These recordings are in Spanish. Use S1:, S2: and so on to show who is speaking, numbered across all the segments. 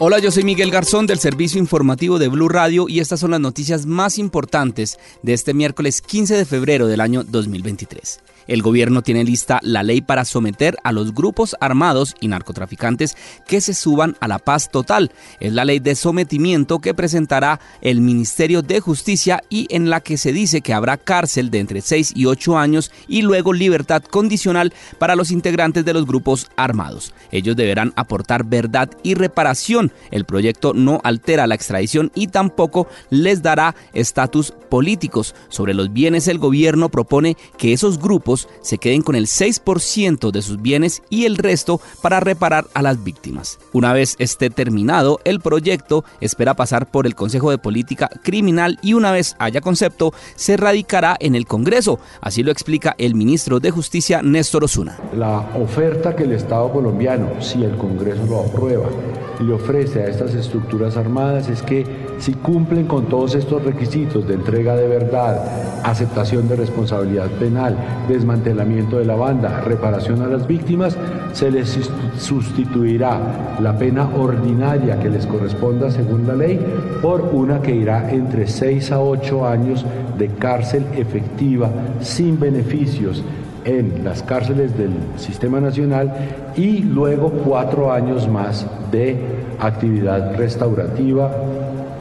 S1: Hola, yo soy Miguel Garzón del servicio informativo de Blue Radio y estas son las noticias más importantes de este miércoles 15 de febrero del año 2023. El gobierno tiene lista la ley para someter a los grupos armados y narcotraficantes que se suban a la paz total. Es la ley de sometimiento que presentará el Ministerio de Justicia y en la que se dice que habrá cárcel de entre 6 y 8 años y luego libertad condicional para los integrantes de los grupos armados. Ellos deberán aportar verdad y reparación. El proyecto no altera la extradición y tampoco les dará estatus políticos. Sobre los bienes el gobierno propone que esos grupos se queden con el 6% de sus bienes y el resto para reparar a las víctimas. Una vez esté terminado, el proyecto espera pasar por el Consejo de Política Criminal y una vez haya concepto, se radicará en el Congreso. Así lo explica el ministro de Justicia, Néstor Osuna.
S2: La oferta que el Estado colombiano, si el Congreso lo aprueba, le ofrece a estas estructuras armadas es que si cumplen con todos estos requisitos de entrega de verdad, aceptación de responsabilidad penal, desmantelamiento de la banda, reparación a las víctimas, se les sustituirá la pena ordinaria que les corresponda según la ley por una que irá entre 6 a 8 años de cárcel efectiva sin beneficios en las cárceles del Sistema Nacional y luego cuatro años más de actividad restaurativa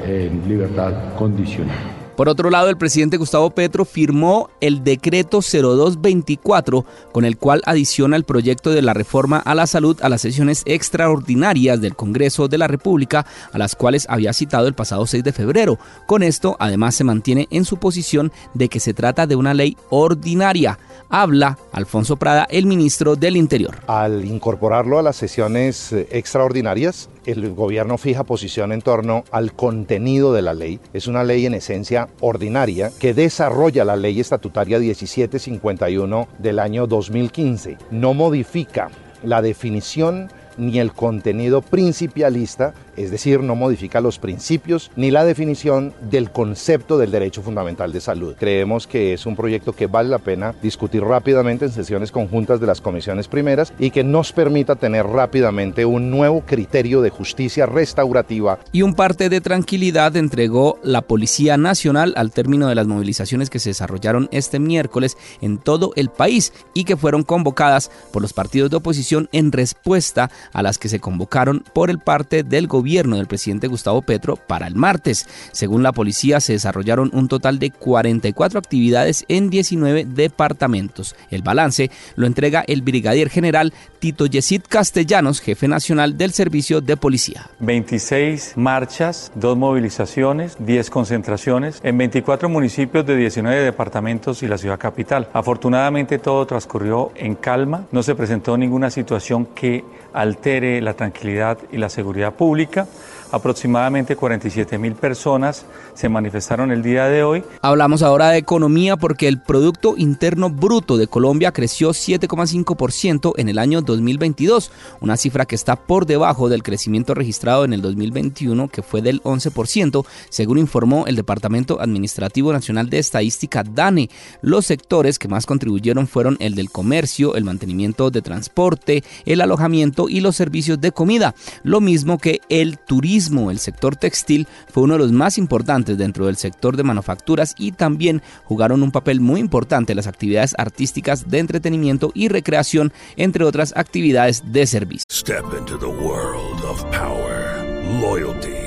S2: en libertad condicional.
S1: Por otro lado, el presidente Gustavo Petro firmó el decreto 0224 con el cual adiciona el proyecto de la reforma a la salud a las sesiones extraordinarias del Congreso de la República, a las cuales había citado el pasado 6 de febrero. Con esto, además, se mantiene en su posición de que se trata de una ley ordinaria. Habla Alfonso Prada, el ministro del Interior.
S3: Al incorporarlo a las sesiones eh, extraordinarias, el gobierno fija posición en torno al contenido de la ley. Es una ley en esencia ordinaria que desarrolla la ley estatutaria 1751 del año 2015. No modifica la definición ni el contenido principialista, es decir, no modifica los principios ni la definición del concepto del derecho fundamental de salud. Creemos que es un proyecto que vale la pena discutir rápidamente en sesiones conjuntas de las comisiones primeras y que nos permita tener rápidamente un nuevo criterio de justicia restaurativa.
S1: Y un parte de tranquilidad entregó la Policía Nacional al término de las movilizaciones que se desarrollaron este miércoles en todo el país y que fueron convocadas por los partidos de oposición en respuesta a las que se convocaron por el parte del gobierno del presidente Gustavo Petro para el martes. Según la policía, se desarrollaron un total de 44 actividades en 19 departamentos. El balance lo entrega el brigadier general Tito Yesid Castellanos, jefe nacional del servicio de policía.
S4: 26 marchas, dos movilizaciones, 10 concentraciones en 24 municipios de 19 departamentos y la ciudad capital. Afortunadamente todo transcurrió en calma, no se presentó ninguna situación que altere la tranquilidad y la seguridad pública. человека – Aproximadamente 47 mil personas se manifestaron el día de hoy.
S1: Hablamos ahora de economía porque el Producto Interno Bruto de Colombia creció 7,5% en el año 2022, una cifra que está por debajo del crecimiento registrado en el 2021 que fue del 11%, según informó el Departamento Administrativo Nacional de Estadística DANE. Los sectores que más contribuyeron fueron el del comercio, el mantenimiento de transporte, el alojamiento y los servicios de comida, lo mismo que el turismo. El sector textil fue uno de los más importantes dentro del sector de manufacturas y también jugaron un papel muy importante las actividades artísticas de entretenimiento y recreación, entre otras actividades de servicio.
S5: Step into the world of power, loyalty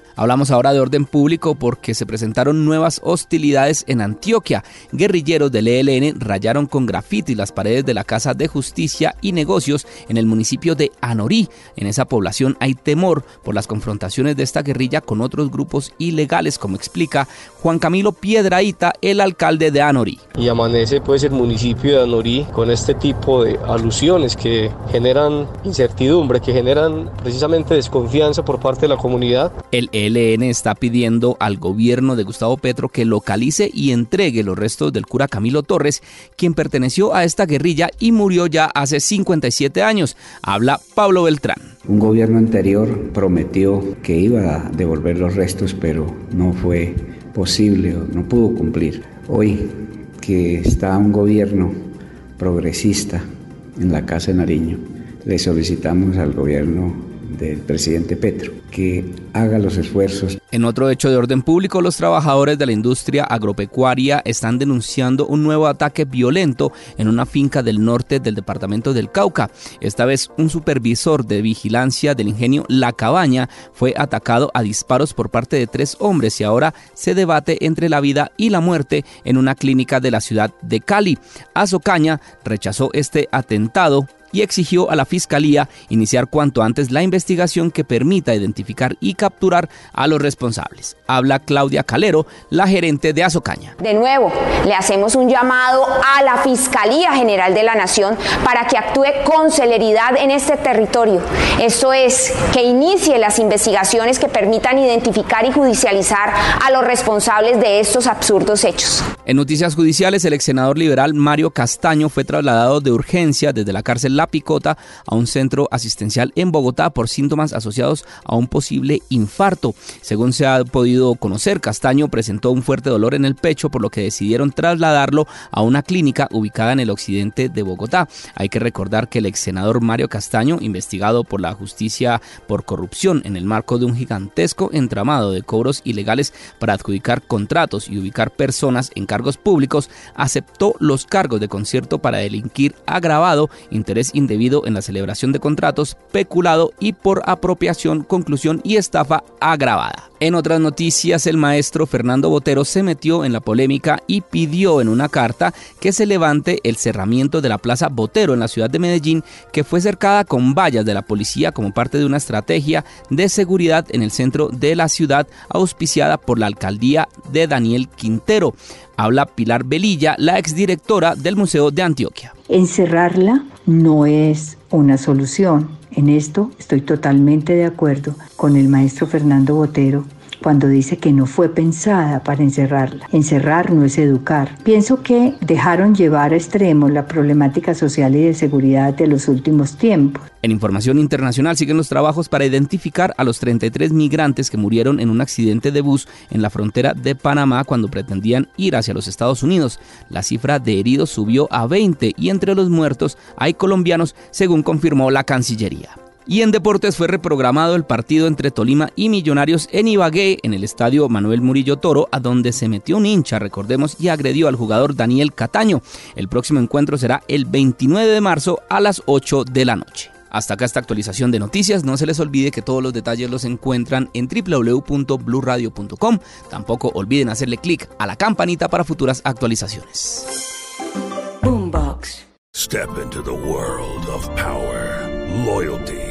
S1: Hablamos ahora de orden público porque se presentaron nuevas hostilidades en Antioquia. Guerrilleros del ELN rayaron con grafiti las paredes de la Casa de Justicia y Negocios en el municipio de Anorí. En esa población hay temor por las confrontaciones de esta guerrilla con otros grupos ilegales, como explica Juan Camilo Piedraíta, el alcalde de Anorí.
S6: Y amanece pues el municipio de Anorí con este tipo de alusiones que generan incertidumbre, que generan precisamente desconfianza por parte de la comunidad.
S1: El ELN está pidiendo al gobierno de Gustavo Petro que localice y entregue los restos del cura Camilo Torres, quien perteneció a esta guerrilla y murió ya hace 57 años. Habla Pablo Beltrán.
S7: Un gobierno anterior prometió que iba a devolver los restos, pero no fue posible no pudo cumplir. Hoy que está un gobierno progresista en la Casa de Nariño, le solicitamos al gobierno del presidente Petro, que haga los esfuerzos.
S1: En otro hecho de orden público, los trabajadores de la industria agropecuaria están denunciando un nuevo ataque violento en una finca del norte del departamento del Cauca. Esta vez un supervisor de vigilancia del ingenio La Cabaña fue atacado a disparos por parte de tres hombres y ahora se debate entre la vida y la muerte en una clínica de la ciudad de Cali. Azocaña rechazó este atentado y exigió a la Fiscalía iniciar cuanto antes la investigación que permita identificar y capturar a los responsables. Habla Claudia Calero, la gerente de Azocaña.
S8: De nuevo, le hacemos un llamado a la Fiscalía General de la Nación para que actúe con celeridad en este territorio. Esto es, que inicie las investigaciones que permitan identificar y judicializar a los responsables de estos absurdos hechos.
S1: En noticias judiciales, el ex senador liberal Mario Castaño fue trasladado de urgencia desde la cárcel Picota a un centro asistencial en Bogotá por síntomas asociados a un posible infarto. Según se ha podido conocer, Castaño presentó un fuerte dolor en el pecho, por lo que decidieron trasladarlo a una clínica ubicada en el occidente de Bogotá. Hay que recordar que el ex senador Mario Castaño, investigado por la justicia por corrupción en el marco de un gigantesco entramado de cobros ilegales para adjudicar contratos y ubicar personas en cargos públicos, aceptó los cargos de concierto para delinquir agravado, interés indebido en la celebración de contratos, peculado y por apropiación, conclusión y estafa agravada. En otras noticias, el maestro Fernando Botero se metió en la polémica y pidió en una carta que se levante el cerramiento de la Plaza Botero en la ciudad de Medellín, que fue cercada con vallas de la policía como parte de una estrategia de seguridad en el centro de la ciudad auspiciada por la alcaldía de Daniel Quintero. Habla Pilar Velilla, la exdirectora del Museo de Antioquia.
S9: Encerrarla no es una solución. En esto estoy totalmente de acuerdo con el maestro Fernando Botero cuando dice que no fue pensada para encerrarla. Encerrar no es educar. Pienso que dejaron llevar a extremos la problemática social y de seguridad de los últimos tiempos.
S1: En información internacional siguen los trabajos para identificar a los 33 migrantes que murieron en un accidente de bus en la frontera de Panamá cuando pretendían ir hacia los Estados Unidos. La cifra de heridos subió a 20 y entre los muertos hay colombianos, según confirmó la Cancillería. Y en deportes fue reprogramado el partido entre Tolima y Millonarios en Ibagué, en el estadio Manuel Murillo Toro, a donde se metió un hincha, recordemos, y agredió al jugador Daniel Cataño. El próximo encuentro será el 29 de marzo a las 8 de la noche. Hasta acá esta actualización de noticias. No se les olvide que todos los detalles los encuentran en www.bluradio.com. Tampoco olviden hacerle clic a la campanita para futuras actualizaciones.
S5: Boombox. Step into the world of power, loyalty.